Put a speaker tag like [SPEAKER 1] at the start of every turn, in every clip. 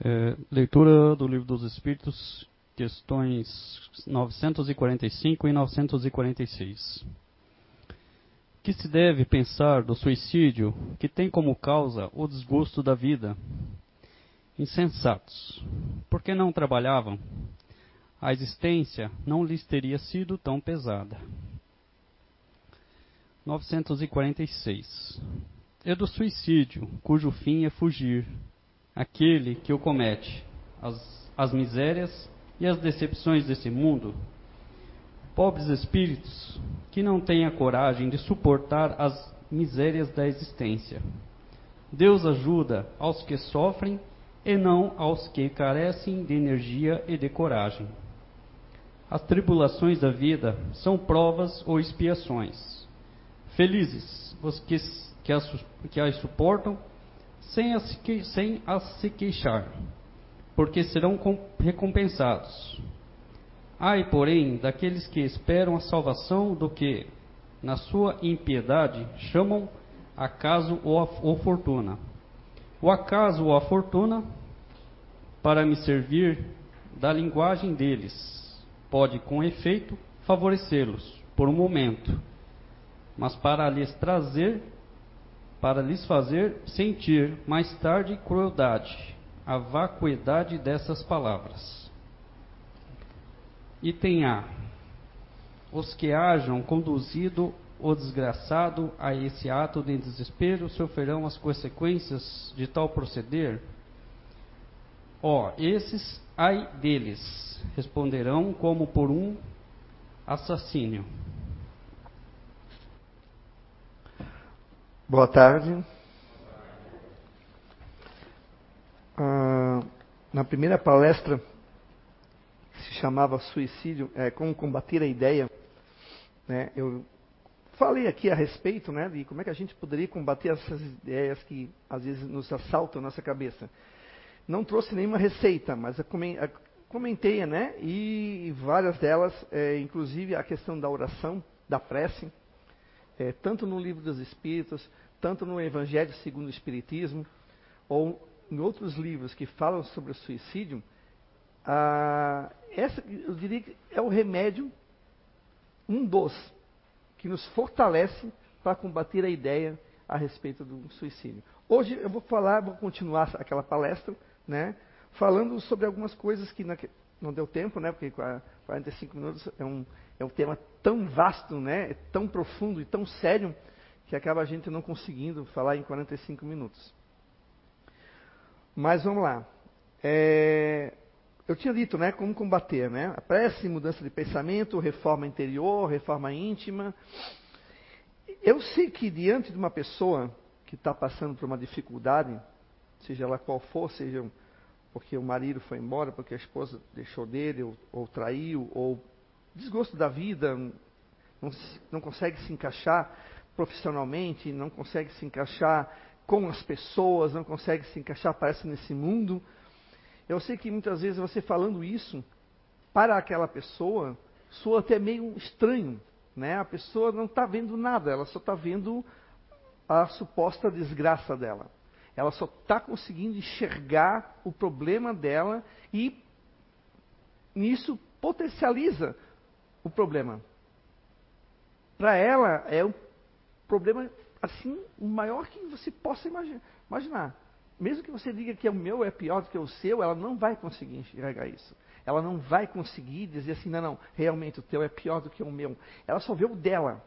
[SPEAKER 1] É, leitura do Livro dos Espíritos, questões 945 e 946. Que se deve pensar do suicídio que tem como causa o desgosto da vida? Insensatos, porque não trabalhavam? A existência não lhes teria sido tão pesada. 946. É do suicídio, cujo fim é fugir, aquele que o comete, as, as misérias e as decepções desse mundo. Pobres espíritos que não têm a coragem de suportar as misérias da existência. Deus ajuda aos que sofrem e não aos que carecem de energia e de coragem. As tribulações da vida são provas ou expiações. Felizes os que, que, as, que as suportam sem as, sem as se queixar, porque serão recompensados. Ai, porém, daqueles que esperam a salvação do que, na sua impiedade, chamam acaso ou, a, ou fortuna. O acaso ou a fortuna, para me servir da linguagem deles, pode com efeito favorecê-los por um momento, mas para lhes trazer para lhes fazer sentir mais tarde crueldade, a vacuidade dessas palavras. Item A. Os que hajam conduzido o desgraçado a esse ato de desespero sofrerão as consequências de tal proceder? Ó, oh, esses, ai deles, responderão como por um assassínio.
[SPEAKER 2] Boa tarde. Ah, na primeira palestra, que se chamava Suicídio, é, Como Combater a Ideia, né, eu falei aqui a respeito né, de como é que a gente poderia combater essas ideias que às vezes nos assaltam a nossa cabeça. Não trouxe nenhuma receita, mas comentei, né, e várias delas, é, inclusive a questão da oração, da prece, é, tanto no livro dos Espíritos, tanto no Evangelho segundo o Espiritismo, ou em outros livros que falam sobre o suicídio, ah, essa, eu diria que é o remédio, um dos, que nos fortalece para combater a ideia a respeito do suicídio. Hoje eu vou falar, vou continuar aquela palestra, né, falando sobre algumas coisas que não deu tempo, né, porque 45 minutos é um, é um tema tão vasto, né, é tão profundo e tão sério, que acaba a gente não conseguindo falar em 45 minutos. Mas vamos lá. É, eu tinha dito, né, como combater, né? A prece, mudança de pensamento, reforma interior, reforma íntima. Eu sei que diante de uma pessoa que está passando por uma dificuldade, seja ela qual for, seja porque o marido foi embora, porque a esposa deixou dele, ou, ou traiu, ou desgosto da vida, não, não consegue se encaixar, profissionalmente, não consegue se encaixar com as pessoas, não consegue se encaixar, parece, nesse mundo. Eu sei que muitas vezes você falando isso para aquela pessoa soa até meio estranho, né? A pessoa não está vendo nada, ela só está vendo a suposta desgraça dela. Ela só está conseguindo enxergar o problema dela e nisso potencializa o problema. Para ela é um problema assim, o maior que você possa imaginar. Mesmo que você diga que o meu é pior do que o seu, ela não vai conseguir enxergar isso. Ela não vai conseguir dizer assim, não, não, realmente o teu é pior do que o meu. Ela só vê o dela.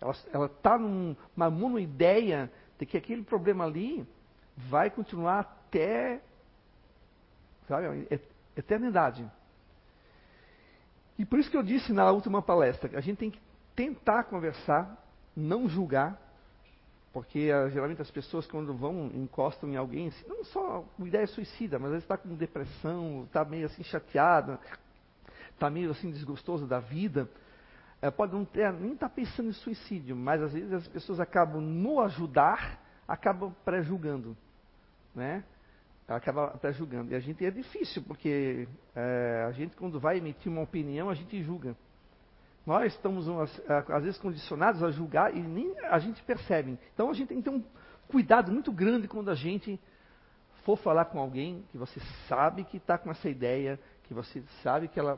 [SPEAKER 2] Ela está numa monoideia de que aquele problema ali vai continuar até, sabe, eternidade. E por isso que eu disse na última palestra, a gente tem que tentar conversar não julgar, porque uh, geralmente as pessoas quando vão, encostam em alguém, assim, não só com ideia suicida, mas às vezes está com depressão, está meio assim chateada, está meio assim desgostoso da vida, uh, pode não ter, nem estar tá pensando em suicídio, mas às vezes as pessoas acabam no ajudar, acabam pré-julgando, né? Acaba pré-julgando. E a gente é difícil, porque uh, a gente quando vai emitir uma opinião, a gente julga. Nós estamos, às vezes, condicionados a julgar e nem a gente percebe. Então, a gente tem que ter um cuidado muito grande quando a gente for falar com alguém que você sabe que está com essa ideia, que você sabe que ela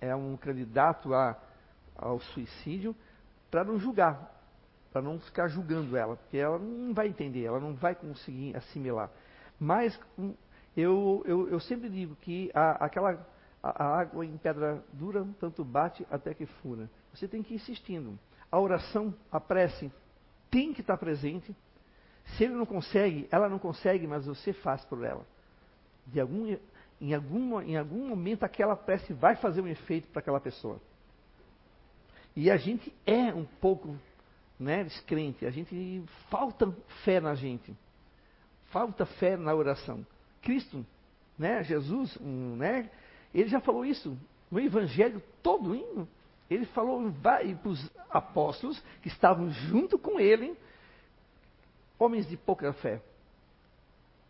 [SPEAKER 2] é um candidato a, ao suicídio, para não julgar, para não ficar julgando ela, porque ela não vai entender, ela não vai conseguir assimilar. Mas hum, eu, eu, eu sempre digo que a, aquela a, água em pedra dura tanto bate até que fura. Você tem que ir insistindo. A oração, a prece, tem que estar presente. Se ele não consegue, ela não consegue, mas você faz por ela. De algum, em, algum, em algum momento aquela prece vai fazer um efeito para aquela pessoa. E a gente é um pouco né, descrente, a gente falta fé na gente. Falta fé na oração. Cristo, né, Jesus, um, né, ele já falou isso no evangelho todo. Ele falou para os apóstolos que estavam junto com ele, homens de pouca fé.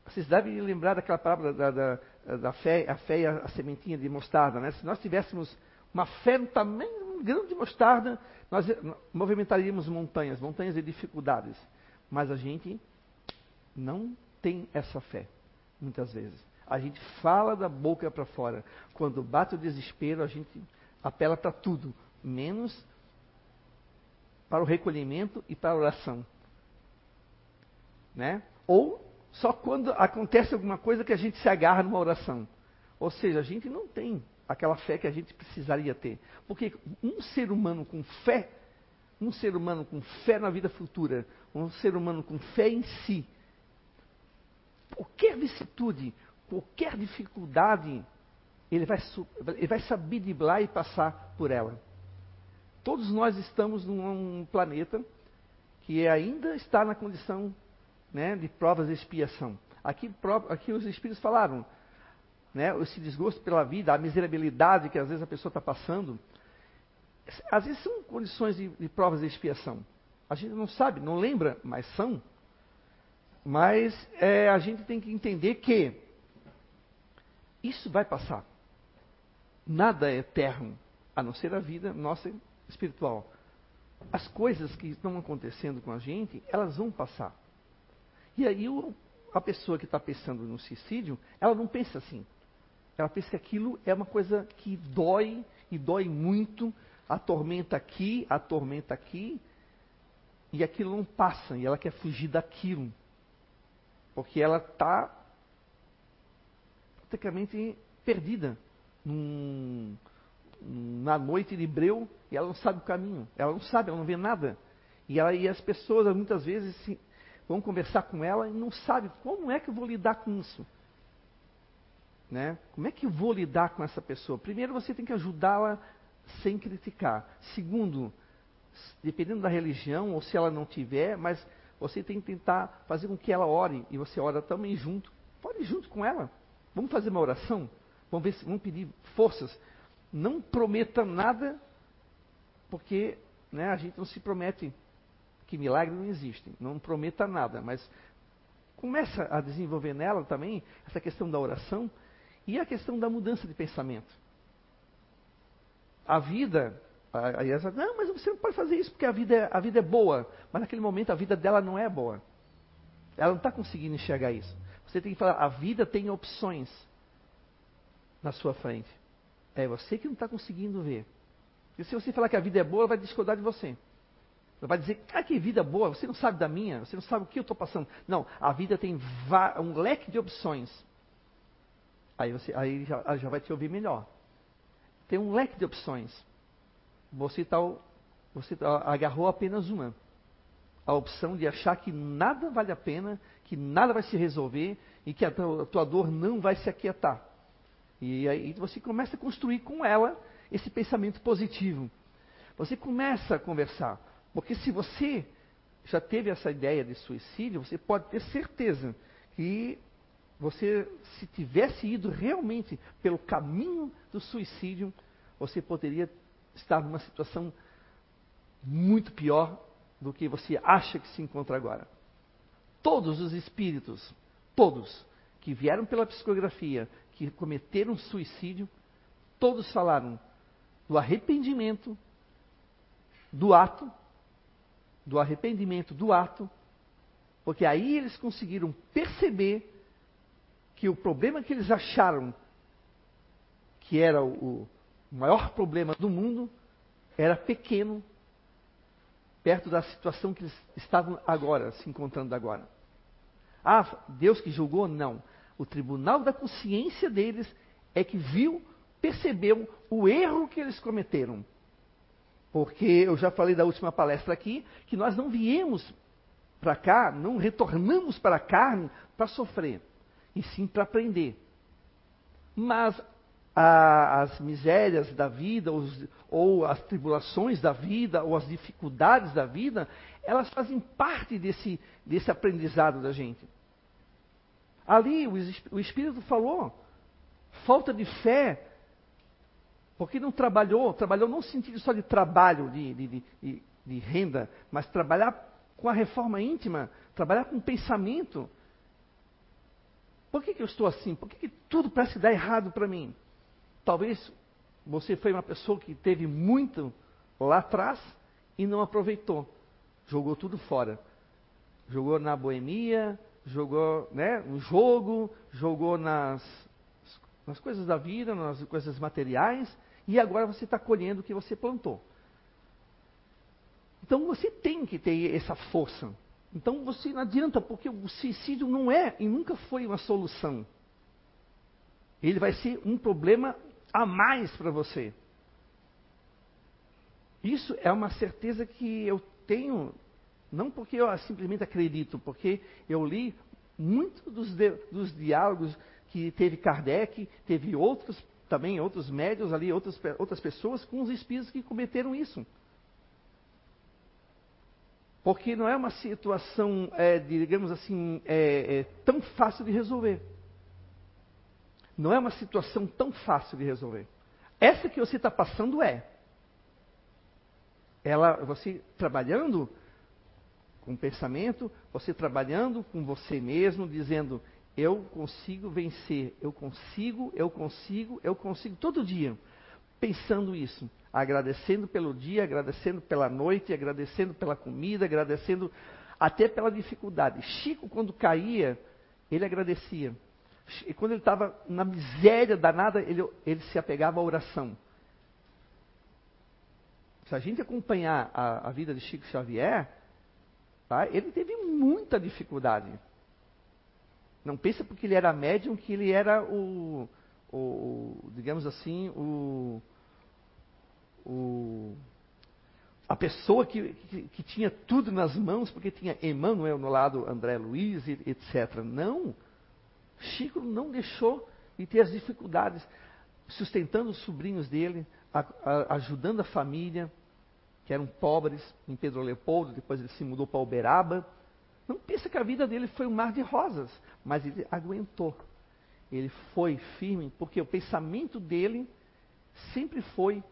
[SPEAKER 2] Vocês devem lembrar daquela palavra da, da, da fé, a fé e a, a, sementinha de mostarda. Né? Se nós tivéssemos uma fé no tamanho grande de mostarda, nós movimentaríamos montanhas, montanhas de dificuldades. Mas a gente não tem essa fé, muitas vezes. A gente fala da boca para fora. Quando bate o desespero, a gente apela para tudo, menos para o recolhimento e para a oração. Né? Ou só quando acontece alguma coisa que a gente se agarra numa oração. Ou seja, a gente não tem aquela fé que a gente precisaria ter. Porque um ser humano com fé, um ser humano com fé na vida futura, um ser humano com fé em si, qualquer vicissitude, qualquer dificuldade, ele vai, ele vai saber e passar por ela. Todos nós estamos num planeta que ainda está na condição né, de provas de expiação. Aqui, aqui os Espíritos falaram, né, esse desgosto pela vida, a miserabilidade que às vezes a pessoa está passando, às vezes são condições de, de provas de expiação. A gente não sabe, não lembra, mas são. Mas é, a gente tem que entender que isso vai passar. Nada é eterno, a não ser a vida nossa espiritual. As coisas que estão acontecendo com a gente, elas vão passar. E aí o, a pessoa que está pensando no suicídio, ela não pensa assim. Ela pensa que aquilo é uma coisa que dói e dói muito, atormenta aqui, atormenta aqui, e aquilo não passa, e ela quer fugir daquilo. Porque ela está praticamente perdida num, na noite de breu e ela não sabe o caminho. Ela não sabe, ela não vê nada. E, ela, e as pessoas muitas vezes se, vão conversar com ela e não sabem como é que eu vou lidar com isso. Né? Como é que eu vou lidar com essa pessoa? Primeiro, você tem que ajudá-la sem criticar. Segundo, dependendo da religião ou se ela não tiver, mas você tem que tentar fazer com que ela ore e você ora também junto. Pode ir junto com ela. Vamos fazer uma oração? Vamos, ver, vamos pedir forças. Não prometa nada, porque né, a gente não se promete que milagre não existe. Não prometa nada, mas começa a desenvolver nela também essa questão da oração e a questão da mudança de pensamento. A vida Aí ela não, mas você não pode fazer isso porque a vida, é, a vida é boa. Mas naquele momento a vida dela não é boa. Ela não está conseguindo enxergar isso. Você tem que falar, a vida tem opções na sua frente. É você que não está conseguindo ver. E se você falar que a vida é boa, ela vai discordar de você. Ela vai dizer, ah, que vida boa, você não sabe da minha, você não sabe o que eu estou passando. Não, a vida tem um leque de opções. Aí, você, aí já, já vai te ouvir melhor. Tem um leque de opções você, tá, você tá, agarrou apenas uma. A opção de achar que nada vale a pena, que nada vai se resolver e que a tua, dor não vai se aquietar. E aí você começa a construir com ela esse pensamento positivo. Você começa a conversar. Porque se você já teve essa ideia de suicídio, você pode ter certeza que você, se tivesse ido realmente pelo caminho do suicídio, você poderia estar numa situação muito pior do que você acha que se encontra agora. Todos os espíritos, todos, que vieram pela psicografia, que cometeram suicídio, todos falaram do arrependimento do ato, do arrependimento do ato, porque aí eles conseguiram perceber que o problema que eles acharam que era o, maior problema do mundo era pequeno perto da situação que eles estavam agora, se encontrando agora. Ah, Deus que julgou? Não. O tribunal da consciência deles é que viu, percebeu o erro que eles cometeram. Porque eu já falei da última palestra aqui que nós não viemos para cá, não retornamos para a carne para sofrer, e sim para aprender. Mas a, as misérias da vida, os, ou as tribulações da vida, ou as dificuldades da vida, elas fazem parte desse, desse aprendizado da gente. Ali o, o Espírito falou, falta de fé, porque não trabalhou, trabalhou não no sentido só de trabalho, de, de, de, de renda, mas trabalhar com a reforma íntima, trabalhar com pensamento. Por que, que eu estou assim? Por que, que tudo parece dar errado para mim? Talvez você foi uma pessoa que teve muito lá atrás e não aproveitou. Jogou tudo fora. Jogou na boemia, jogou né, no jogo, jogou nas, nas coisas da vida, nas coisas materiais, e agora você está colhendo o que você plantou. Então você tem que ter essa força. Então você não adianta, porque o suicídio não é e nunca foi uma solução. Ele vai ser um problema a mais para você. Isso é uma certeza que eu tenho, não porque eu simplesmente acredito, porque eu li muitos dos, dos diálogos que teve Kardec, teve outros também, outros médios ali, outras, outras pessoas com os espíritos que cometeram isso. Porque não é uma situação, é, digamos assim, é, é, tão fácil de resolver. Não é uma situação tão fácil de resolver. Essa que você está passando é. Ela, você trabalhando com pensamento, você trabalhando com você mesmo, dizendo: eu consigo vencer, eu consigo, eu consigo, eu consigo, todo dia. Pensando isso, agradecendo pelo dia, agradecendo pela noite, agradecendo pela comida, agradecendo até pela dificuldade. Chico, quando caía, ele agradecia. E quando ele estava na miséria danada, ele, ele se apegava à oração. Se a gente acompanhar a, a vida de Chico Xavier, tá, ele teve muita dificuldade. Não pensa porque ele era médium que ele era o, o digamos assim, o, o a pessoa que, que, que, tinha tudo nas mãos, porque tinha Emmanuel no lado, André Luiz, etc. Não. Chico não deixou de ter as dificuldades, sustentando os sobrinhos dele, a, a, ajudando a família, que eram pobres, em Pedro Leopoldo, depois ele se mudou para Uberaba. Não pensa que a vida dele foi um mar de rosas, mas ele aguentou. Ele foi firme, porque o pensamento dele sempre foi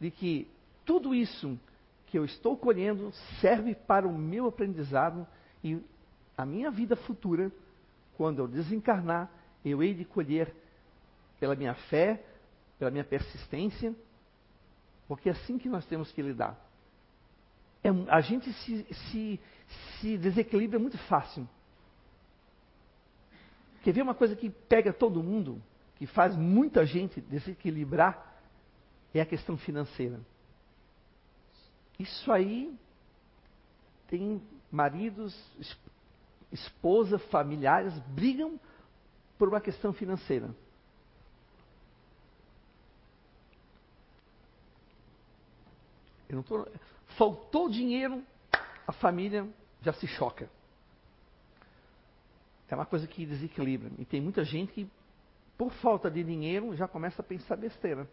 [SPEAKER 2] de que tudo isso que eu estou colhendo serve para o meu aprendizado e a minha vida futura quando eu desencarnar, eu hei de colher pela minha fé, pela minha persistência, porque é assim que nós temos que lidar. É, a gente se, se, se desequilibra muito fácil. Quer ver uma coisa que pega todo mundo, que faz muita gente desequilibrar, é a questão financeira. Isso aí tem maridos, esposa, familiares brigam por uma questão financeira. Tô... Faltou dinheiro, a família já se choca. É uma coisa que desequilibra. E tem muita gente que, por falta de dinheiro, já começa a pensar besteira.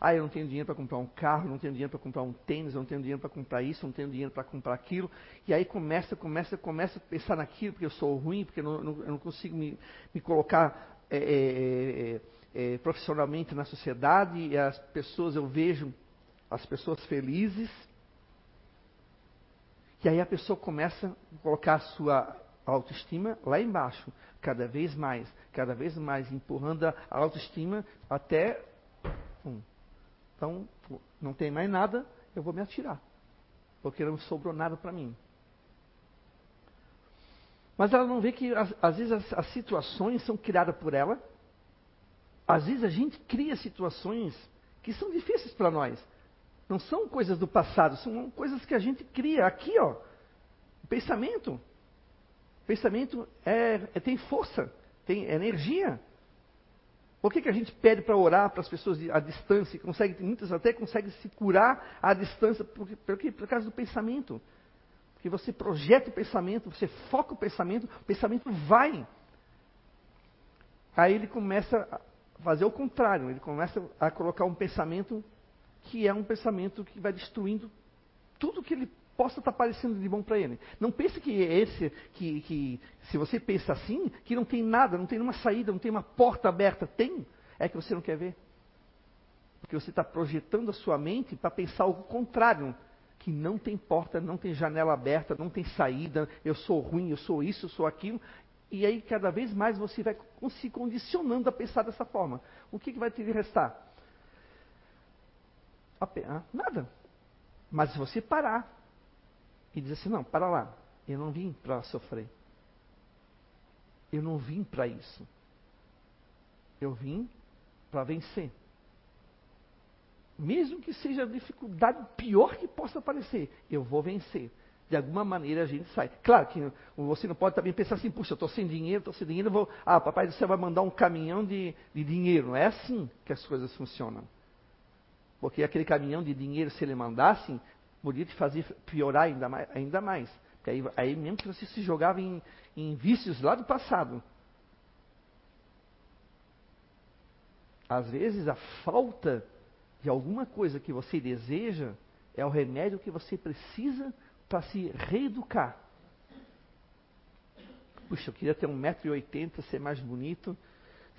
[SPEAKER 2] Ah, eu não tenho dinheiro para comprar um carro, não tenho dinheiro para comprar um tênis, não tenho dinheiro para comprar isso, não tenho dinheiro para comprar aquilo. E aí começa, começa, começa a pensar naquilo, porque eu sou ruim, porque eu não, eu não consigo me, me colocar é, é, é, é, profissionalmente na sociedade. E as pessoas, eu vejo as pessoas felizes. E aí a pessoa começa a colocar a sua autoestima lá embaixo, cada vez mais, cada vez mais, empurrando a autoestima até. Então, não tem mais nada, eu vou me atirar. Porque não sobrou nada para mim. Mas ela não vê que às, vezes as, as situações são criadas por ela. Às vezes a gente cria situações que são difíceis para nós. Não são coisas do passado, são coisas que a gente cria aqui, ó. Pensamento. Pensamento é, é tem força, tem energia. Por que, que a gente pede para orar para as pessoas à distância? Consegue, muitas até conseguem se curar à distância, por, por, por causa do pensamento. Porque você projeta o pensamento, você foca o pensamento, o pensamento vai. Aí ele começa a fazer o contrário, ele começa a colocar um pensamento que é um pensamento que vai destruindo tudo que ele possa estar parecendo de bom para ele. Não pense que esse, que, que se você pensa assim, que não tem nada, não tem nenhuma saída, não tem uma porta aberta. Tem, é que você não quer ver. Porque você está projetando a sua mente para pensar o contrário, que não tem porta, não tem janela aberta, não tem saída, eu sou ruim, eu sou isso, eu sou aquilo. E aí cada vez mais você vai se condicionando a pensar dessa forma. O que, que vai te restar? Nada. Mas se você parar e dizer assim: não, para lá, eu não vim para sofrer. Eu não vim para isso. Eu vim para vencer. Mesmo que seja a dificuldade pior que possa aparecer, eu vou vencer. De alguma maneira a gente sai. Claro que você não pode também pensar assim, puxa, eu estou sem dinheiro, estou sem dinheiro, vou. Ah, papai do céu vai mandar um caminhão de, de dinheiro. Não é assim que as coisas funcionam. Porque aquele caminhão de dinheiro, se ele mandasse, podia te fazer piorar ainda mais. Ainda mais. Porque aí, aí mesmo que você se jogava em, em vícios lá do passado. Às vezes a falta de alguma coisa que você deseja é o remédio que você precisa para se reeducar. Puxa, eu queria ter 1,80m, ser mais bonito,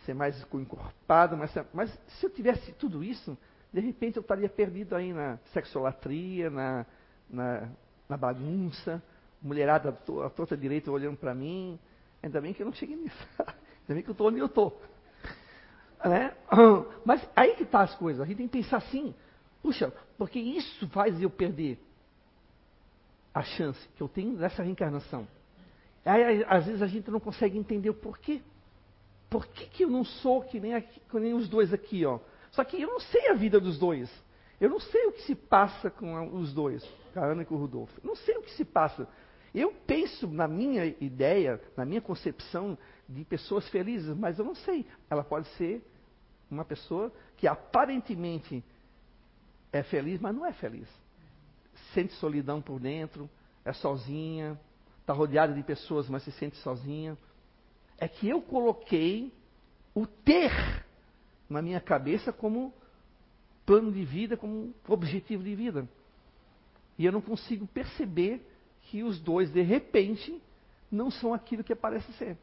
[SPEAKER 2] ser mais encorpado, mas, mas se eu tivesse tudo isso, de repente eu estaria perdido aí na sexolatria, na, na, na bagunça, mulherada à torta direita olhando para mim. Ainda bem que eu não cheguei nisso. Ainda bem que eu estou onde eu estou. Né? Mas aí que está as coisas. A gente tem que pensar assim. Puxa, porque isso faz eu perder a chance que eu tenho nessa reencarnação. Aí, às vezes a gente não consegue entender o porquê. Por que, que eu não sou que nem, aqui, que nem os dois aqui, ó? Só que eu não sei a vida dos dois. Eu não sei o que se passa com os dois, com a Ana e com o Rudolfo. Eu não sei o que se passa. Eu penso na minha ideia, na minha concepção de pessoas felizes, mas eu não sei. Ela pode ser uma pessoa que aparentemente é feliz, mas não é feliz. Sente solidão por dentro, é sozinha, está rodeada de pessoas, mas se sente sozinha. É que eu coloquei o ter na minha cabeça como plano de vida, como objetivo de vida. E eu não consigo perceber que os dois, de repente, não são aquilo que parece ser.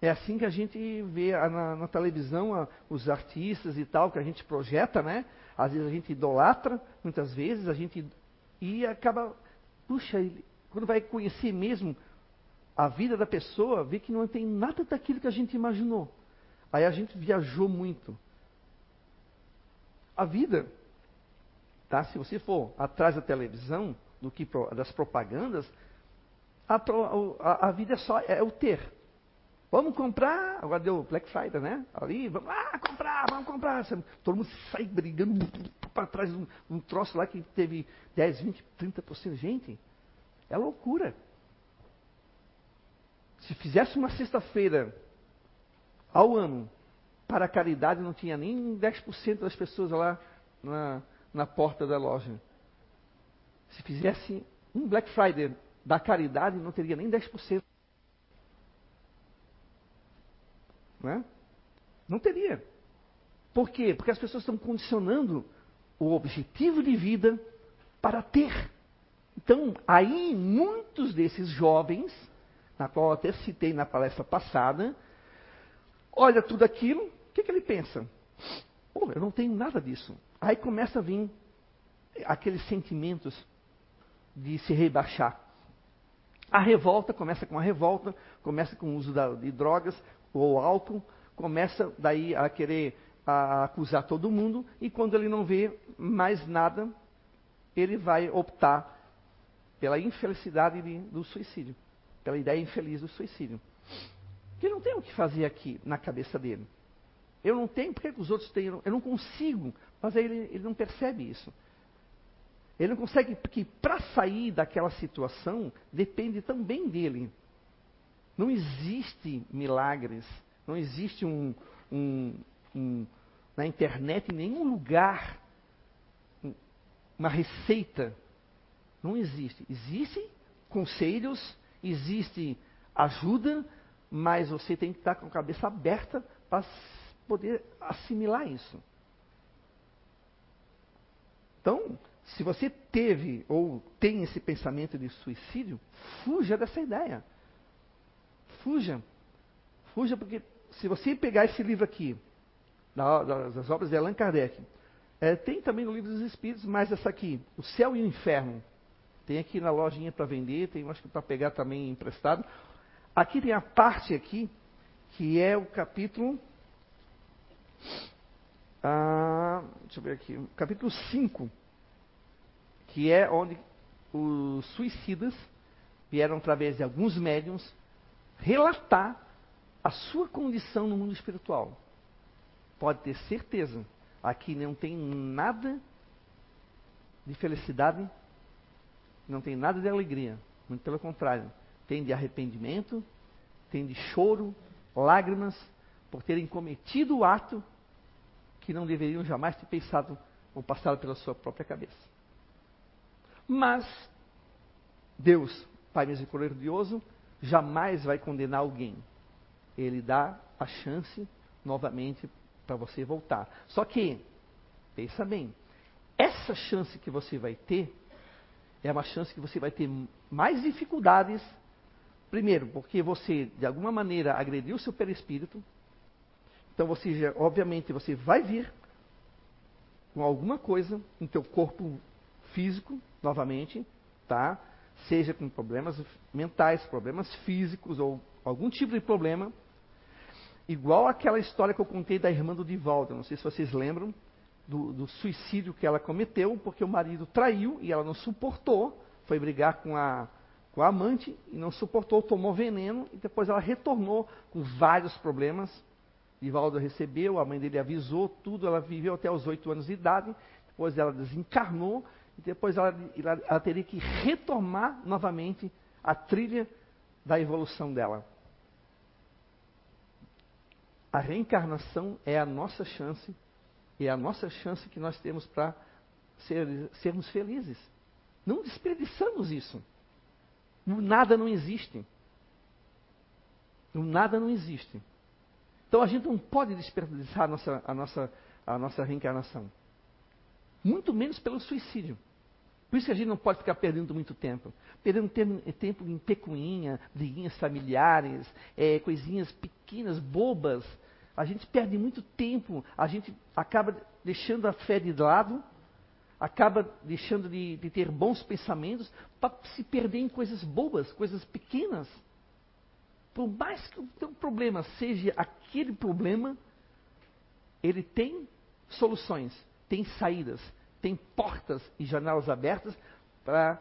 [SPEAKER 2] É assim que a gente vê na, na televisão a, os artistas e tal, que a gente projeta, né? Às vezes a gente idolatra, muitas vezes a gente. E acaba. Puxa, quando vai conhecer mesmo a vida da pessoa, vê que não tem nada daquilo que a gente imaginou. Aí a gente viajou muito. A vida, tá? Se você for atrás da televisão, do que das propagandas, a, a, a vida é só é o ter. Vamos comprar, agora deu Black Friday, né? Ali, vamos lá comprar, vamos comprar. Todo mundo sai brigando para trás de um, um, troço lá que teve 10, 20, 30%. Gente, é loucura. Se fizesse uma sexta-feira ao ano para a caridade, não tinha nem 10% das pessoas lá na, na porta da loja. Se fizesse um Black Friday da caridade, não teria nem 10%. Não, é? não teria. Por quê? Porque as pessoas estão condicionando o objetivo de vida para ter. Então, aí muitos desses jovens, na qual eu até citei na palestra passada, olha tudo aquilo, o que, que ele pensa? Pô, eu não tenho nada disso. Aí começa a vir aqueles sentimentos de se rebaixar. A revolta começa com a revolta, começa com o uso da, de drogas ou álcool, começa daí a querer a acusar todo mundo, e quando ele não vê mais nada, ele vai optar pela infelicidade de, do suicídio pela ideia infeliz do suicídio. Que não tem o que fazer aqui na cabeça dele. Eu não tenho, porque os outros têm? Eu não consigo. Mas ele, ele não percebe isso. Ele não consegue, porque para sair daquela situação depende também dele. Não existe milagres, não existe um, um, um na internet, em nenhum lugar, uma receita. Não existe. Existem conselhos, existe ajuda, mas você tem que estar com a cabeça aberta para poder assimilar isso. Então, se você teve ou tem esse pensamento de suicídio, fuja dessa ideia. Fuja. Fuja, porque se você pegar esse livro aqui, das obras de Allan Kardec, é, tem também no livro dos Espíritos, mas essa aqui, O Céu e o Inferno. Tem aqui na lojinha para vender, tem acho que para pegar também emprestado. Aqui tem a parte aqui, que é o capítulo. Ah, deixa eu ver aqui. Capítulo 5, que é onde os suicidas vieram através de alguns médiums relatar a sua condição no mundo espiritual. Pode ter certeza, aqui não tem nada de felicidade, não tem nada de alegria. Muito pelo contrário, tem de arrependimento, tem de choro, lágrimas, por terem cometido o ato que não deveriam jamais ter pensado ou passado pela sua própria cabeça. Mas Deus, Pai misericordioso, jamais vai condenar alguém. Ele dá a chance novamente para você voltar. Só que, pensa bem, essa chance que você vai ter é uma chance que você vai ter mais dificuldades. Primeiro, porque você, de alguma maneira, agrediu o seu perispírito. Então, você obviamente, você vai vir com alguma coisa no teu corpo físico, novamente, tá? Seja com problemas mentais, problemas físicos ou algum tipo de problema. Igual aquela história que eu contei da irmã do Divaldo, não sei se vocês lembram, do, do, suicídio que ela cometeu, porque o marido traiu e ela não suportou, foi brigar com a, com a amante e não suportou, tomou veneno e depois ela retornou com vários problemas. Divaldo recebeu, a mãe dele avisou tudo, ela viveu até os oito anos de idade, depois ela desencarnou e depois ela, ela, ela teria que retomar novamente a trilha da evolução dela. A reencarnação é a nossa chance, é a nossa chance que nós temos para ser, sermos felizes. Não desperdiçamos isso. Nada não existe. Nada não existe. Então a gente não pode desperdiçar a nossa, a nossa, a nossa reencarnação. Muito menos pelo suicídio. Por isso que a gente não pode ficar perdendo muito tempo. Perdendo tempo em pecuinha, briguinhas familiares, é, coisinhas pequenas, bobas. A gente perde muito tempo, a gente acaba deixando a fé de lado, acaba deixando de, de ter bons pensamentos para se perder em coisas bobas, coisas pequenas. Por mais que o teu problema seja aquele problema, ele tem soluções, tem saídas tem portas e janelas abertas para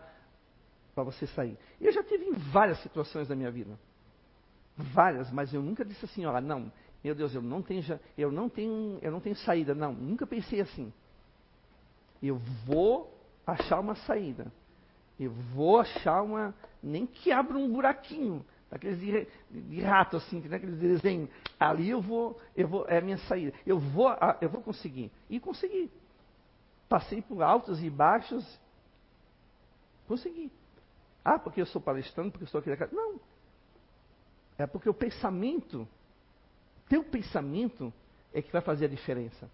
[SPEAKER 2] você sair. Eu já tive várias situações da minha vida. Várias, mas eu nunca disse assim, olha, não, meu Deus, eu não tenho, eu não tenho, eu não tenho saída. Não, nunca pensei assim. Eu vou achar uma saída. Eu vou achar uma, nem que abra um buraquinho, daqueles de, de rato assim, aqueles desenhos. Ali eu vou, eu vou, é a minha saída. Eu vou, eu vou conseguir. E consegui. Passei por altos e baixos. Consegui. Ah, porque eu sou palestrante, porque eu sou aquele. Não. É porque o pensamento, teu pensamento é que vai fazer a diferença.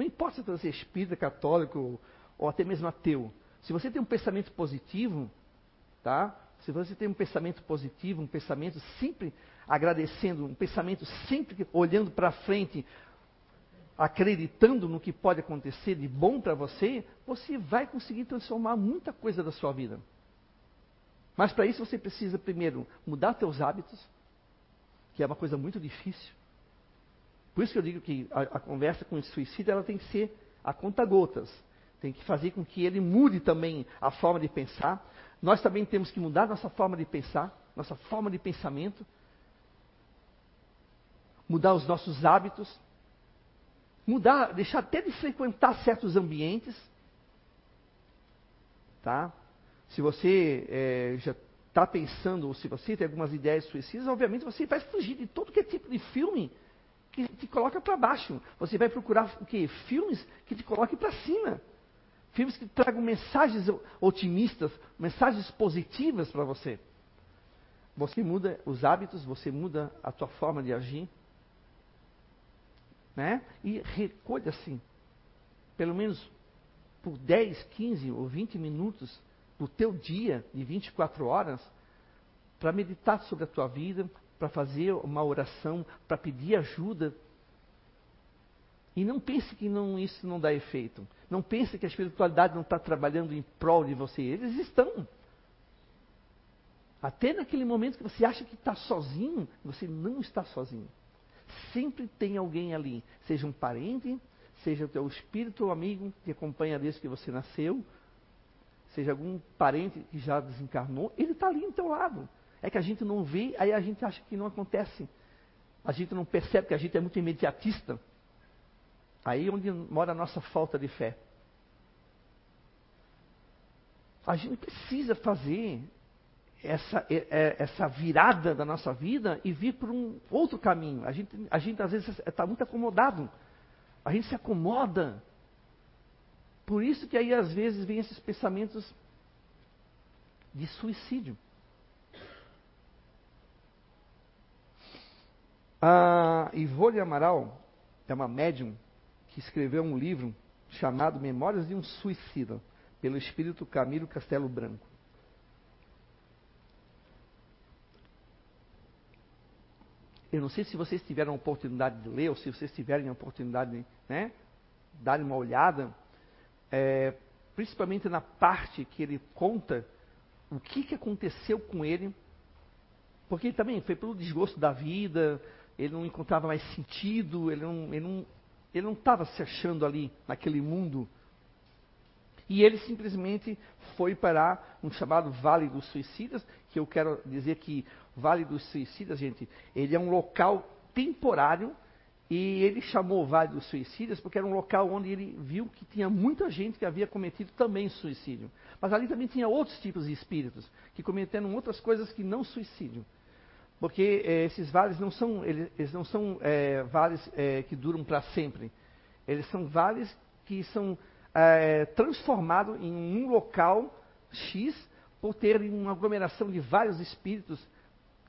[SPEAKER 2] Não importa se você é espírita, católico ou até mesmo ateu. Se você tem um pensamento positivo, tá? Se você tem um pensamento positivo, um pensamento sempre agradecendo, um pensamento sempre olhando para frente, acreditando no que pode acontecer de bom para você, você vai conseguir transformar muita coisa da sua vida. Mas para isso você precisa primeiro mudar seus hábitos, que é uma coisa muito difícil. Por isso que eu digo que a, a conversa com o suicídio ela tem que ser a conta gotas. Tem que fazer com que ele mude também a forma de pensar. Nós também temos que mudar nossa forma de pensar. nossa forma de pensamento, mudar os nossos hábitos, mudar, deixar até de frequentar certos ambientes, tá? Se você é, já está pensando, ou se você tem algumas ideias suicidas, obviamente você vai fugir de todo que é tipo de filme que te coloca para baixo. Você vai procurar o quê? Filmes que te coloquem para cima. Filmes que tragam mensagens otimistas, mensagens positivas para você. Você muda os hábitos, você muda a tua forma de agir. Né? E recolha assim, pelo menos por 10, 15 ou 20 minutos do teu dia de 24 horas para meditar sobre a tua vida, para fazer uma oração, para pedir ajuda. E não pense que não, isso não dá efeito. Não pense que a espiritualidade não está trabalhando em prol de você. Eles estão. Até naquele momento que você acha que está sozinho, você não está sozinho. Sempre tem alguém ali, seja um parente, seja o teu espírito ou amigo que acompanha desde que você nasceu, seja algum parente que já desencarnou, ele está ali do teu lado. É que a gente não vê, aí a gente acha que não acontece. A gente não percebe que a gente é muito imediatista. Aí é onde mora a nossa falta de fé. A gente precisa fazer essa, essa virada da nossa vida e vir por um outro caminho. A gente, a gente às vezes está muito acomodado. A gente se acomoda. Por isso que aí às vezes vem esses pensamentos de suicídio. A Ivone Amaral é uma médium que escreveu um livro chamado Memórias de um Suicida, pelo espírito Camilo Castelo Branco. Eu não sei se vocês tiveram a oportunidade de ler, ou se vocês tiverem a oportunidade de né, dar uma olhada, é, principalmente na parte que ele conta o que, que aconteceu com ele, porque também foi pelo desgosto da vida, ele não encontrava mais sentido, ele não ele não ele não estava se achando ali naquele mundo. E ele simplesmente foi parar um chamado Vale dos Suicidas, que eu quero dizer que Vale dos Suicidas, gente, ele é um local temporário e ele chamou Vale dos Suicidas porque era um local onde ele viu que tinha muita gente que havia cometido também suicídio. Mas ali também tinha outros tipos de espíritos que cometeram outras coisas que não suicídio. Porque é, esses vales não são, eles, eles não são é, vales é, que duram para sempre. Eles são vales que são transformados em um local X por terem uma aglomeração de vários espíritos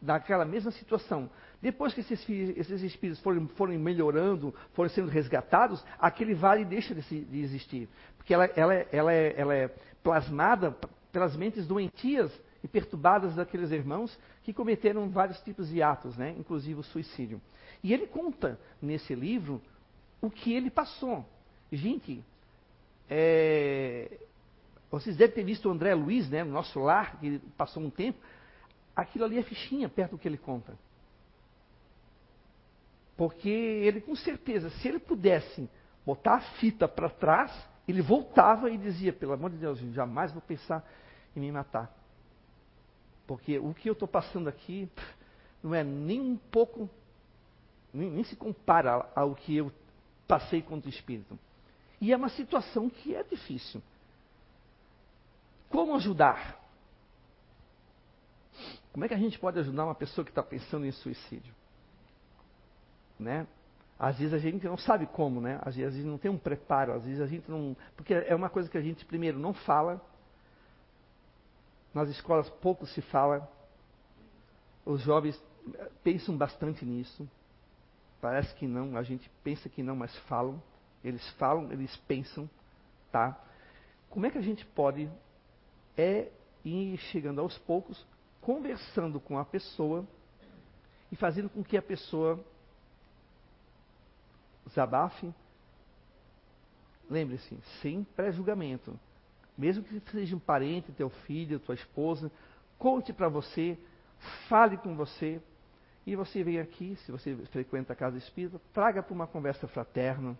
[SPEAKER 2] naquela mesma situação. Depois que esses, esses espíritos forem, forem, melhorando, forem sendo resgatados, aquele vale deixa de, de existir. Porque ela, ela, ela, é, ela é plasmada pelas mentes doentias e perturbadas daqueles irmãos que cometeram vários tipos de atos, né? inclusive o suicídio. E ele conta nesse livro o que ele passou. Gente, é... vocês devem ter visto o André Luiz, né, no nosso lar, que passou um tempo. Aquilo ali é fichinha perto do que ele conta. Porque ele, com certeza, se ele pudesse botar a fita para trás, ele voltava e dizia: pelo amor de Deus, jamais vou pensar em me matar. Porque o que eu estou passando aqui não é nem um pouco, nem, nem se compara ao que eu passei contra o Espírito. E é uma situação que é difícil. Como ajudar? Como é que a gente pode ajudar uma pessoa que está pensando em suicídio? Né? Às vezes a gente não sabe como, né? Às vezes não tem um preparo, às vezes a gente não. Porque é uma coisa que a gente, primeiro, não fala, nas escolas pouco se fala. Os jovens pensam bastante nisso. Parece que não, a gente pensa que não, mas falam. Eles falam, eles pensam, tá? Como é que a gente pode é ir chegando aos poucos, conversando com a pessoa e fazendo com que a pessoa desabafe. Lembre-se, sem pré-julgamento mesmo que seja um parente, teu filho, tua esposa, conte para você, fale com você, e você vem aqui, se você frequenta a casa espírita, traga para uma conversa fraterna.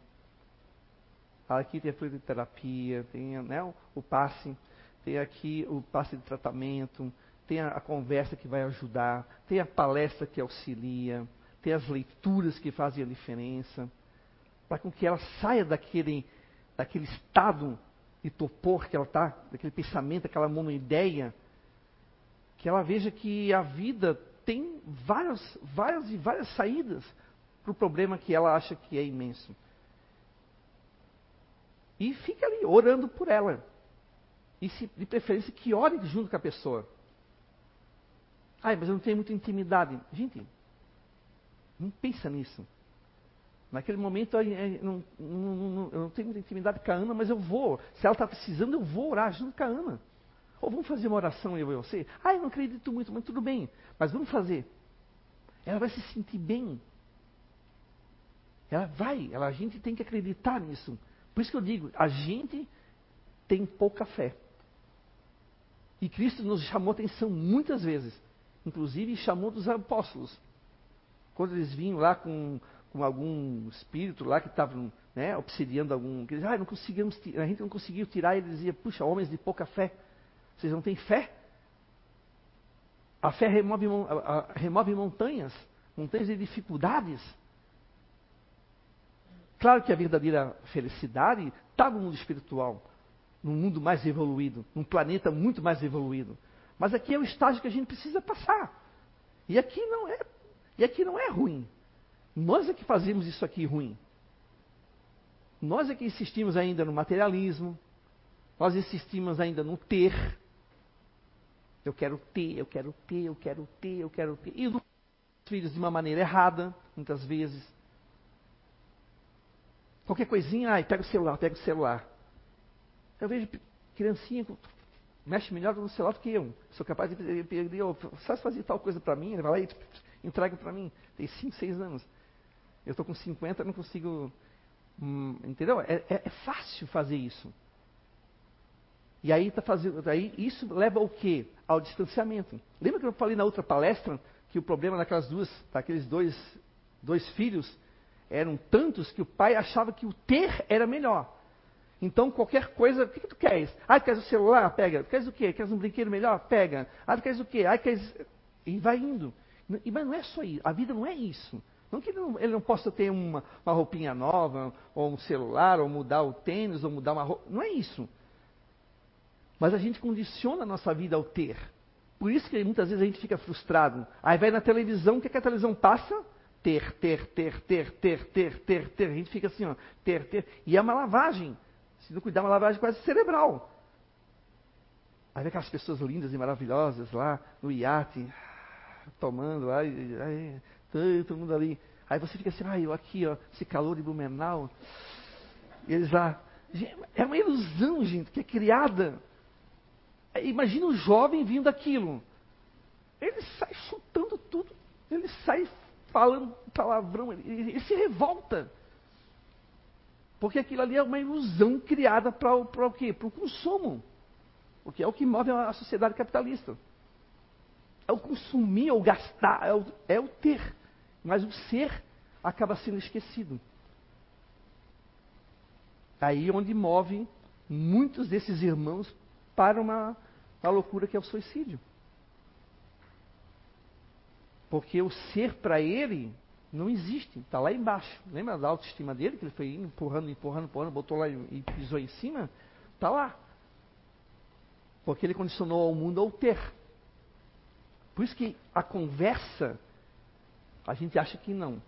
[SPEAKER 2] Aqui tem a terapia, tem né, o passe, tem aqui o passe de tratamento, tem a, a conversa que vai ajudar, tem a palestra que auxilia, tem as leituras que fazem a diferença, para com que ela saia daquele, daquele estado de topor que ela está, daquele pensamento, aquela monoideia, que ela veja que a vida tem várias, várias e várias saídas para o problema que ela acha que é imenso. E fica ali orando por ela. E se, de preferência que ore junto com a pessoa. Ai, mas eu não tenho muita intimidade. Gente, não pensa nisso. Naquele momento eu não, não, não, eu não tenho muita intimidade com a Ana, mas eu vou. Se ela está precisando, eu vou orar junto com a Ana. Ou vamos fazer uma oração eu e você? Ah, eu não acredito muito, mas tudo bem. Mas vamos fazer. Ela vai se sentir bem. Ela vai, ela, a gente tem que acreditar nisso. Por isso que eu digo, a gente tem pouca fé. E Cristo nos chamou atenção muitas vezes. Inclusive chamou dos apóstolos. Quando eles vinham lá com, com algum espírito lá que estava né, obsidiando algum. Que eles, ah, não conseguimos, a gente não conseguiu tirar, ele dizia, puxa, homens de pouca fé, vocês não têm fé? A fé remove, remove montanhas, montanhas de dificuldades. Claro que a verdadeira felicidade está no mundo espiritual, num mundo mais evoluído, num planeta muito mais evoluído. Mas aqui é o estágio que a gente precisa passar. E aqui não é, e aqui não é ruim. Nós é que fazemos isso aqui ruim. Nós é que insistimos ainda no materialismo. Nós insistimos ainda no ter. Eu quero ter, eu quero ter, eu quero ter, eu quero ter. E os filhos de uma maneira errada, muitas vezes. Qualquer coisinha, ai, pega o celular, pega o celular. Eu vejo criancinha mexe melhor no celular do que eu. Sou capaz de pedir, sabe fazer tal coisa para mim? Ele vai lá e entrega para mim. Tem 5, 6 anos. Eu estou com 50, não consigo. Hum, entendeu? É, é, é, fácil fazer isso. E aí, tá fazendo, aí isso leva ao quê? Ao distanciamento. Lembra que eu falei na outra palestra que o problema daquelas duas, daqueles dois, dois filhos eram tantos que o pai achava que o ter era melhor. Então, qualquer coisa, o que, que tu queres? Ah, tu queres o celular? Pega. Tu queres o quê? Queres um brinquedo melhor? Pega. Ah, tu queres o quê? Ah, queres... E vai indo. Mas não é só isso. A vida não é isso. Não que ele não, ele não possa ter uma, uma, roupinha nova, ou um celular, ou mudar o tênis, ou mudar uma roupa. Não é isso. Mas a gente condiciona a nossa vida ao ter. Por isso que muitas vezes a gente fica frustrado. Aí vai na televisão, o que, é que a televisão passa? ter, ter, ter, ter, ter, ter, ter, ter. A gente fica assim, ó, ter, ter. E é uma lavagem. Se não cuidar, é uma lavagem quase cerebral. Aí vem aquelas pessoas lindas e maravilhosas lá no iate, tomando lá, aí, todo mundo ali. Aí você fica assim, ah, eu aqui, ó, esse calor de Blumenau. E eles lá. É uma ilusão, gente, que é criada. Imagina um jovem vindo daquilo. Ele sai chutando tudo. Ele sai falando palavrão, ele, ele se revolta. Porque aquilo ali é uma ilusão criada para o, o quê? Para o consumo. Porque é o que move a sociedade capitalista. É o consumir, é o gastar, é o, é o ter. Mas o ser acaba sendo esquecido. Aí onde move muitos desses irmãos para uma, uma loucura que é o suicídio. Porque o ser para ele não existe, está lá embaixo. Lembra da autoestima dele, que ele foi empurrando, empurrando, empurrando, botou lá e pisou em cima? Está lá. Porque ele condicionou ao mundo ao ter. Por isso que a conversa, a gente acha que não.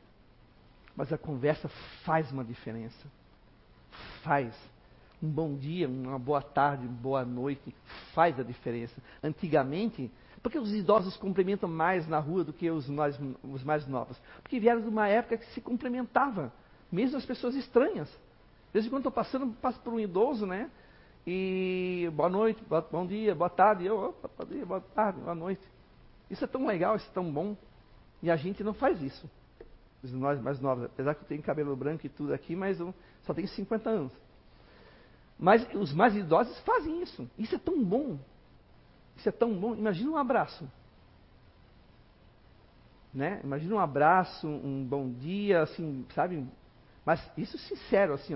[SPEAKER 2] Mas a conversa faz uma diferença. Faz. Um bom dia, uma boa tarde, uma boa noite, faz a diferença. Antigamente, por que os idosos cumprimentam mais na rua do que os mais, os mais novos? Porque vieram de uma época que se cumprimentava, mesmo as pessoas estranhas. Desde quando estou passando, passo por um idoso, né? E boa noite, bom dia, boa tarde, eu, bom dia, boa tarde, boa noite. Isso é tão legal, isso é tão bom. E a gente não faz isso. Os nós mais novos, apesar que eu tenho cabelo branco e tudo aqui, mas eu só tenho 50 anos. Mas os mais idosos fazem isso. Isso é tão bom. Isso é tão bom. Imagina um abraço. Né? Imagina um abraço, um bom dia, assim, sabe? Mas isso sincero, assim,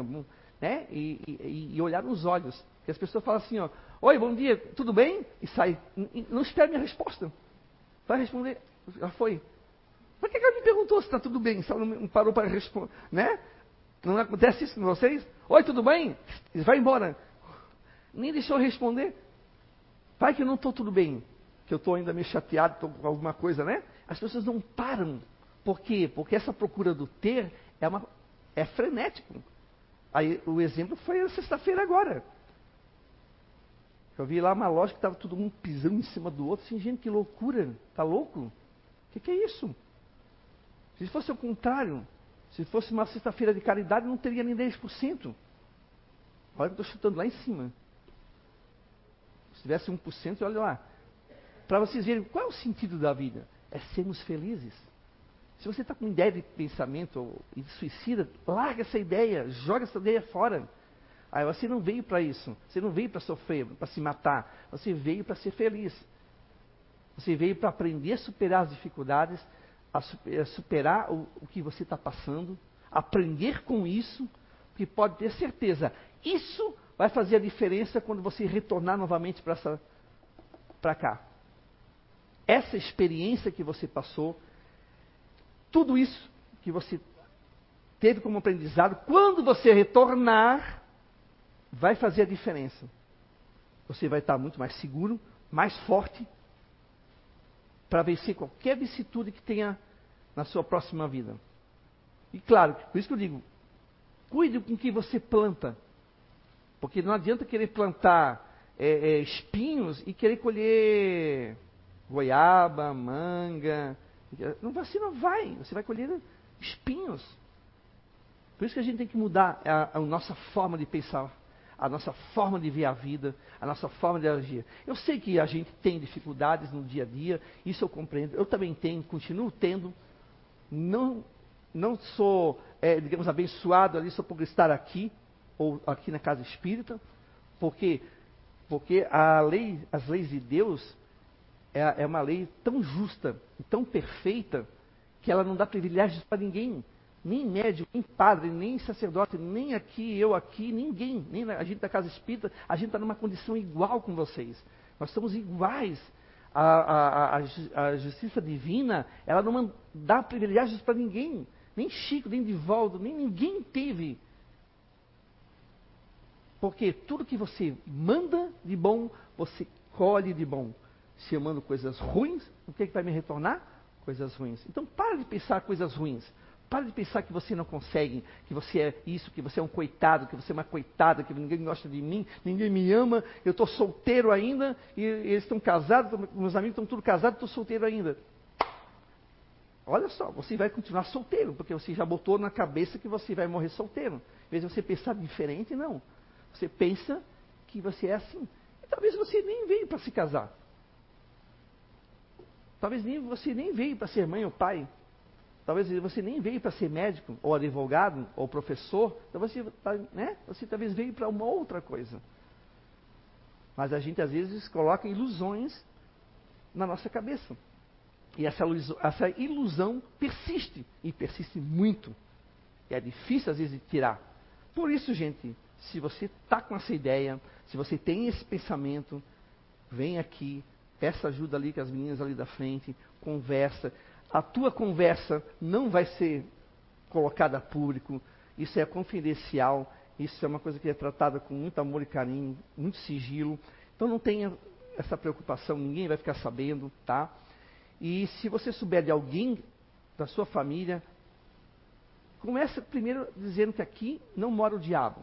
[SPEAKER 2] né? E, e, e olhar nos olhos. E as pessoas falam assim, ó, oi, bom dia, tudo bem? E sai. Não espera minha resposta. Vai responder, já foi. Por que ela me perguntou se está tudo bem? Se ela não parou para responder, né? Não acontece isso com vocês? Oi, tudo bem? Vai embora. Nem deixou responder. Vai que eu não estou tudo bem. Que eu estou ainda meio chateado, estou com alguma coisa, né? As pessoas não param. Por quê? Porque essa procura do ter é, uma, é frenético. Aí o exemplo foi a sexta-feira agora. Eu vi lá uma loja que estava todo mundo pisando em cima do outro. Assim, gente, que loucura. Tá louco? O que, que é isso? Se fosse o contrário, se fosse uma sexta-feira de caridade, não teria nem 10%. Olha que eu estou chutando lá em cima. Se tivesse 1%, olha lá. Para vocês verem qual é o sentido da vida. É sermos felizes. Se você está com ideia de pensamento e de suicida, larga essa ideia, joga essa ideia fora. Aí você não veio para isso. Você não veio para sofrer, para se matar. Você veio para ser feliz. Você veio para aprender a superar as dificuldades, a superar o, o que você está passando, aprender com isso, que pode ter certeza, isso vai fazer a diferença quando você retornar novamente para cá. Essa experiência que você passou, tudo isso que você teve como aprendizado, quando você retornar, vai fazer a diferença. Você vai estar muito mais seguro, mais forte, para vencer qualquer vicissitude que tenha na sua próxima vida. E claro, por isso que eu digo, cuide com o que você planta. Porque não adianta querer plantar é, é, espinhos e querer colher goiaba, manga. Não, você não vai, você vai colher espinhos. Por isso que a gente tem que mudar a, a nossa forma de pensar a nossa forma de ver a vida, a nossa forma de agir. Eu sei que a gente tem dificuldades no dia a dia, isso eu compreendo. Eu também tenho, continuo tendo. Não, não sou, é, digamos, abençoado ali só por estar aqui, ou aqui na casa espírita, porque, porque a lei, as leis de Deus é, é uma lei tão justa tão perfeita que ela não dá privilégios para ninguém nem médico, nem padre, nem sacerdote, nem aqui, eu aqui, ninguém, nem a gente da casa espírita, a gente está numa condição igual com vocês. Nós somos iguais. A, a, a, a justiça divina, ela não dá privilégios para ninguém. Nem Chico, nem Divaldo, nem ninguém teve. Porque tudo que você manda de bom, você colhe de bom. Se eu mando coisas ruins, o que, é que vai me retornar? Coisas ruins. Então, para de pensar coisas ruins. Para de pensar que você não consegue, que você é isso, que você é um coitado, que você é uma coitada, que ninguém gosta de mim, ninguém me ama, eu estou solteiro ainda, e eles estão casados, meus amigos estão tudo casados, estou solteiro ainda. Olha só, você vai continuar solteiro, porque você já botou na cabeça que você vai morrer solteiro. Em vez de você pensar diferente, não. Você pensa que você é assim. E talvez você nem veio para se casar. Talvez nem, você nem veio para ser mãe ou pai. Talvez você nem veio para ser médico, ou advogado, ou professor. Então você, tá, né? você talvez veio para uma outra coisa. Mas a gente às vezes coloca ilusões na nossa cabeça. E essa ilusão, essa ilusão persiste, e persiste muito. E é difícil às vezes de tirar. Por isso, gente, se você está com essa ideia, se você tem esse pensamento, vem aqui, peça ajuda ali com as meninas ali da frente, conversa a tua conversa não vai ser colocada a público, isso é confidencial, isso é uma coisa que é tratada com muito amor e carinho, muito sigilo. Então não tenha essa preocupação, ninguém vai ficar sabendo, tá? E se você souber de alguém da sua família, começa primeiro dizendo que aqui não mora o diabo,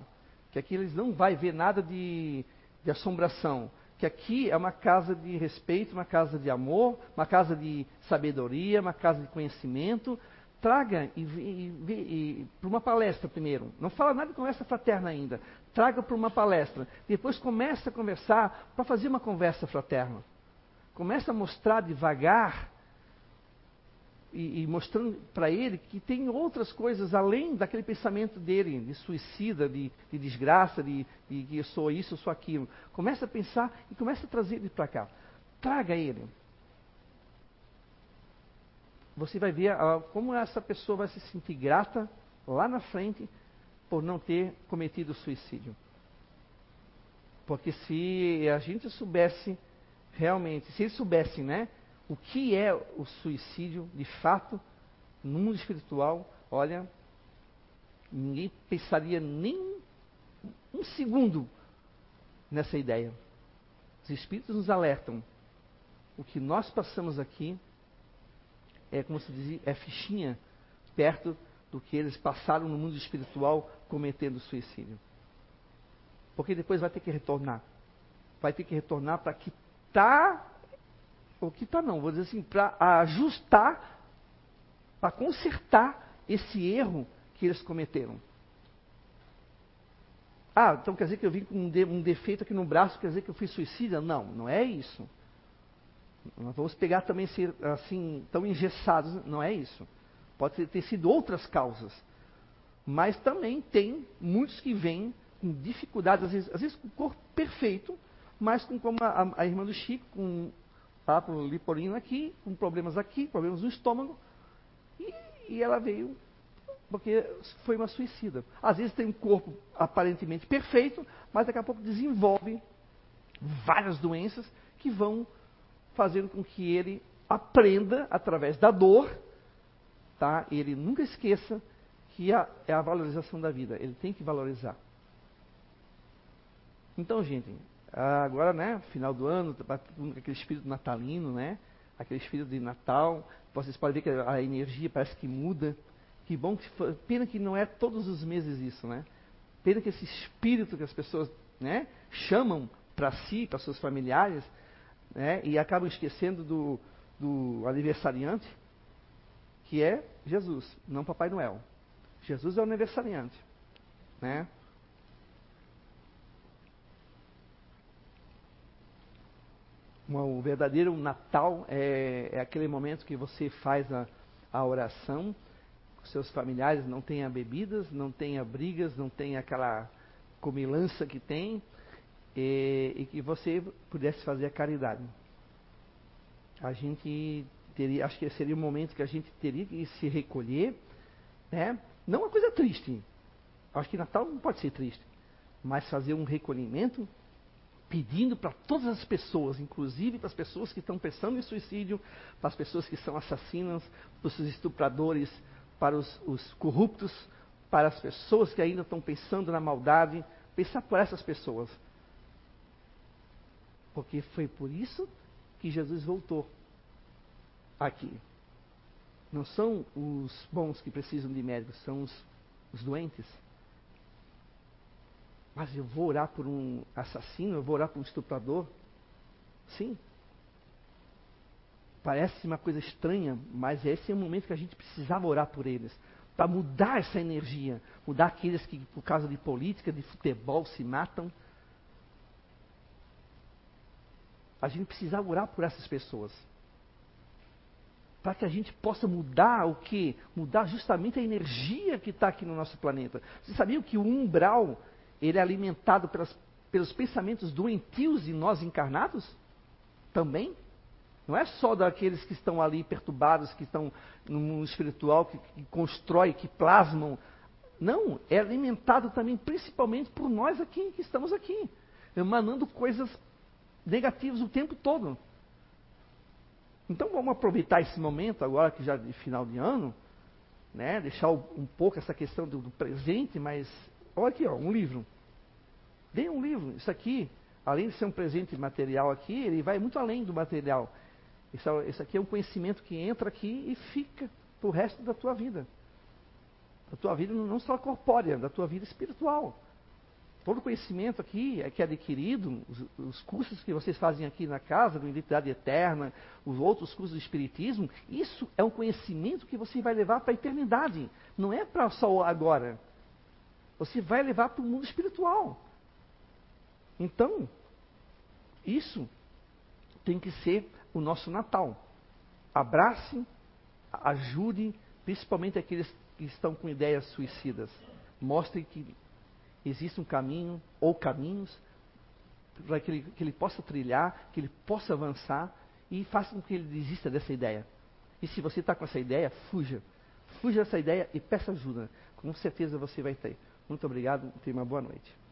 [SPEAKER 2] que aqui eles não vai ver nada de, de assombração, que aqui é uma casa de respeito, uma casa de amor, uma casa de sabedoria, uma casa de conhecimento. Traga e, e, e para uma palestra primeiro. Não fala nada de conversa fraterna ainda. Traga para uma palestra. Depois comece a conversar para fazer uma conversa fraterna. Comece a mostrar devagar e, e mostrando para ele que tem outras coisas além daquele pensamento dele, de suicida, de, de desgraça, de, de que eu sou isso, eu sou aquilo. Começa a pensar e começa a trazer ele para cá. Traga ele. Você vai ver ah, como essa pessoa vai se sentir grata lá na frente por não ter cometido suicídio. Porque se a gente soubesse realmente, se eles soubessem, né, o que é o suicídio de fato no mundo espiritual, olha, ninguém pensaria nem um, segundo nessa ideia. Os espíritos nos alertam. O que nós passamos aqui é como se dizia, é fichinha perto do que eles passaram no mundo espiritual cometendo suicídio. Porque depois vai ter que retornar. Vai ter que retornar para quitar, ou quitar não, vou dizer assim, para ajustar, para consertar esse erro que eles cometeram. Ah, então quer dizer que eu vim com um, de, um defeito aqui no braço, quer dizer que eu fui suicida? Não, não é isso. Nós vamos pegar também ser assim, tão engessados, não é isso. Pode ter sido outras causas. Mas também tem muitos que vêm com dificuldades, às vezes, às vezes com o corpo perfeito, mas com como a, a irmã do Chico, com papo liporino aqui, com problemas aqui, problemas no estômago, e, e ela veio porque foi uma suicida. Às vezes tem um corpo aparentemente perfeito, mas daqui a pouco desenvolve várias doenças que vão fazendo com que ele aprenda através da dor, tá? Ele nunca esqueça que a, é a valorização da vida. Ele tem que valorizar. Então, gente, agora, né, final do ano, tá aquele espírito natalino, né? Aquele espírito de Natal. Vocês podem ver que a energia parece que muda. Que bom que foi, pena que não é todos os meses isso, né? Pena que esse espírito que as pessoas, né, chamam para si, para seus familiares, né, e acabam esquecendo do, do aniversariante, que é Jesus, não Papai Noel. Jesus é o aniversariante, né? O verdadeiro Natal é, é aquele momento que você faz a, a oração seus familiares não tenha bebidas, não tenha brigas, não tenha aquela comilança que tem, e, e, que você pudesse fazer a caridade. A gente teria, acho que seria um momento que a gente teria que se recolher, né? Não uma coisa triste. Acho que Natal não pode ser triste, mas fazer um recolhimento pedindo para todas as pessoas, inclusive para as pessoas que estão pensando em suicídio, para as pessoas que são assassinas, para os estupradores, para os, os corruptos, para as pessoas que ainda estão pensando na maldade, pensar por essas pessoas. Porque foi por isso que Jesus voltou aqui. Não são os bons que precisam de médicos, são os, os doentes. Mas eu vou orar por um assassino, eu vou orar por um estuprador? Sim. Parece uma coisa estranha, mas esse é o momento que a gente precisava orar por eles. Para mudar essa energia. Mudar aqueles que, por causa de política, de futebol, se matam. A gente precisava orar por essas pessoas. Para que a gente possa mudar o que? Mudar justamente a energia que está aqui no nosso planeta. Vocês sabiam que o umbral ele é alimentado pelas, pelos pensamentos doentios de nós encarnados? Também? Não é só daqueles que estão ali perturbados, que estão no mundo espiritual, que, que constrói, que plasmam. Não, é alimentado também principalmente por nós aqui, que estamos aqui, emanando coisas negativas o tempo todo. Então vamos aproveitar esse momento agora que já de final de ano, né, deixar um pouco essa questão do, do presente, mas olha aqui, ó, um livro. Dê um livro. Isso aqui, além de ser um presente material aqui, ele vai muito além do material. Isso, isso aqui é um conhecimento que entra aqui e fica para o resto da tua vida. Da tua vida não só corpórea, da tua vida espiritual. Todo conhecimento aqui é que é adquirido, os, os, cursos que vocês fazem aqui na casa, do Identidade Eterna, os outros cursos do Espiritismo, isso é um conhecimento que você vai levar para a eternidade. Não é para só agora. Você vai levar para o mundo espiritual. Então, isso tem que ser o nosso Natal. Abrace, ajude, principalmente aqueles que estão com ideias suicidas. Mostre que existe um caminho ou caminhos para que ele, que ele possa trilhar, que ele possa avançar e faça com que ele desista dessa ideia. E se você está com essa ideia, fuja. Fuja dessa ideia e peça ajuda. Com certeza você vai ter. Muito obrigado. Tenha uma boa noite.